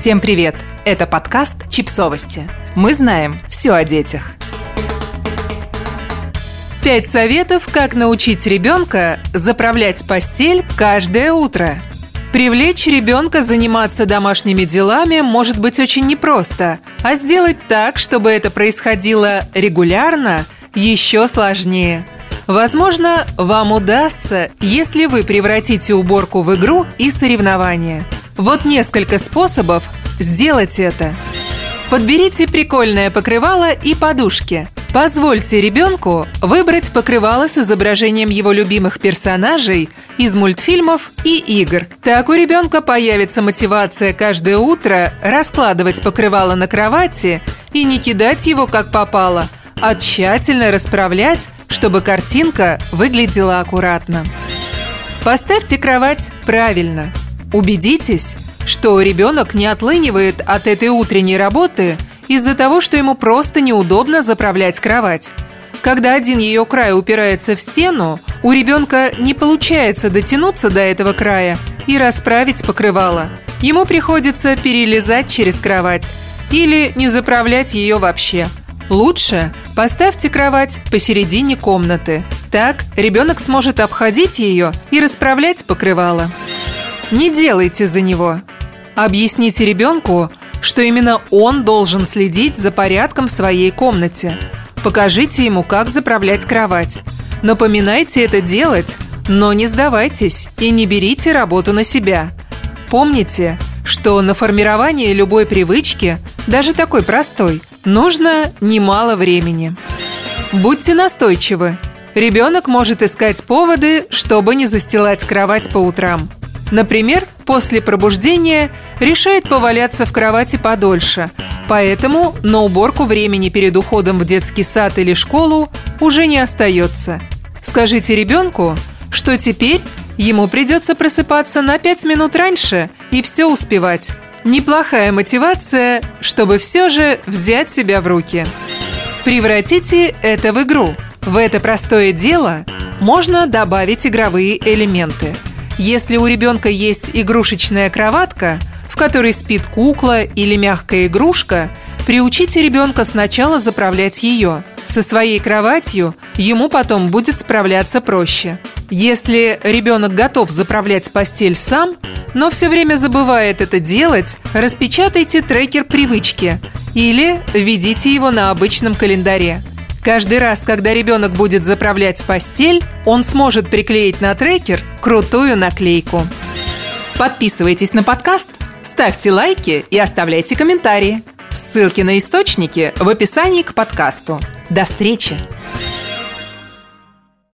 Всем привет! Это подкаст «Чипсовости». Мы знаем все о детях. Пять советов, как научить ребенка заправлять постель каждое утро. Привлечь ребенка заниматься домашними делами может быть очень непросто, а сделать так, чтобы это происходило регулярно, еще сложнее. Возможно, вам удастся, если вы превратите уборку в игру и соревнование. Вот несколько способов сделать это. Подберите прикольное покрывало и подушки. Позвольте ребенку выбрать покрывало с изображением его любимых персонажей из мультфильмов и игр. Так у ребенка появится мотивация каждое утро раскладывать покрывало на кровати и не кидать его как попало, а тщательно расправлять, чтобы картинка выглядела аккуратно. Поставьте кровать правильно. Убедитесь, что ребенок не отлынивает от этой утренней работы из-за того, что ему просто неудобно заправлять кровать. Когда один ее край упирается в стену, у ребенка не получается дотянуться до этого края и расправить покрывало. Ему приходится перелезать через кровать или не заправлять ее вообще. Лучше поставьте кровать посередине комнаты. Так ребенок сможет обходить ее и расправлять покрывало. Не делайте за него. Объясните ребенку, что именно он должен следить за порядком в своей комнате. Покажите ему, как заправлять кровать. Напоминайте это делать, но не сдавайтесь и не берите работу на себя. Помните, что на формирование любой привычки, даже такой простой, нужно немало времени. Будьте настойчивы. Ребенок может искать поводы, чтобы не застилать кровать по утрам. Например, после пробуждения решает поваляться в кровати подольше, поэтому на уборку времени перед уходом в детский сад или школу уже не остается. Скажите ребенку, что теперь ему придется просыпаться на 5 минут раньше и все успевать. Неплохая мотивация, чтобы все же взять себя в руки. Превратите это в игру. В это простое дело можно добавить игровые элементы – если у ребенка есть игрушечная кроватка, в которой спит кукла или мягкая игрушка, приучите ребенка сначала заправлять ее. Со своей кроватью ему потом будет справляться проще. Если ребенок готов заправлять постель сам, но все время забывает это делать, распечатайте трекер привычки или введите его на обычном календаре. Каждый раз, когда ребенок будет заправлять постель, он сможет приклеить на трекер крутую наклейку. Подписывайтесь на подкаст, ставьте лайки и оставляйте комментарии. Ссылки на источники в описании к подкасту. До встречи!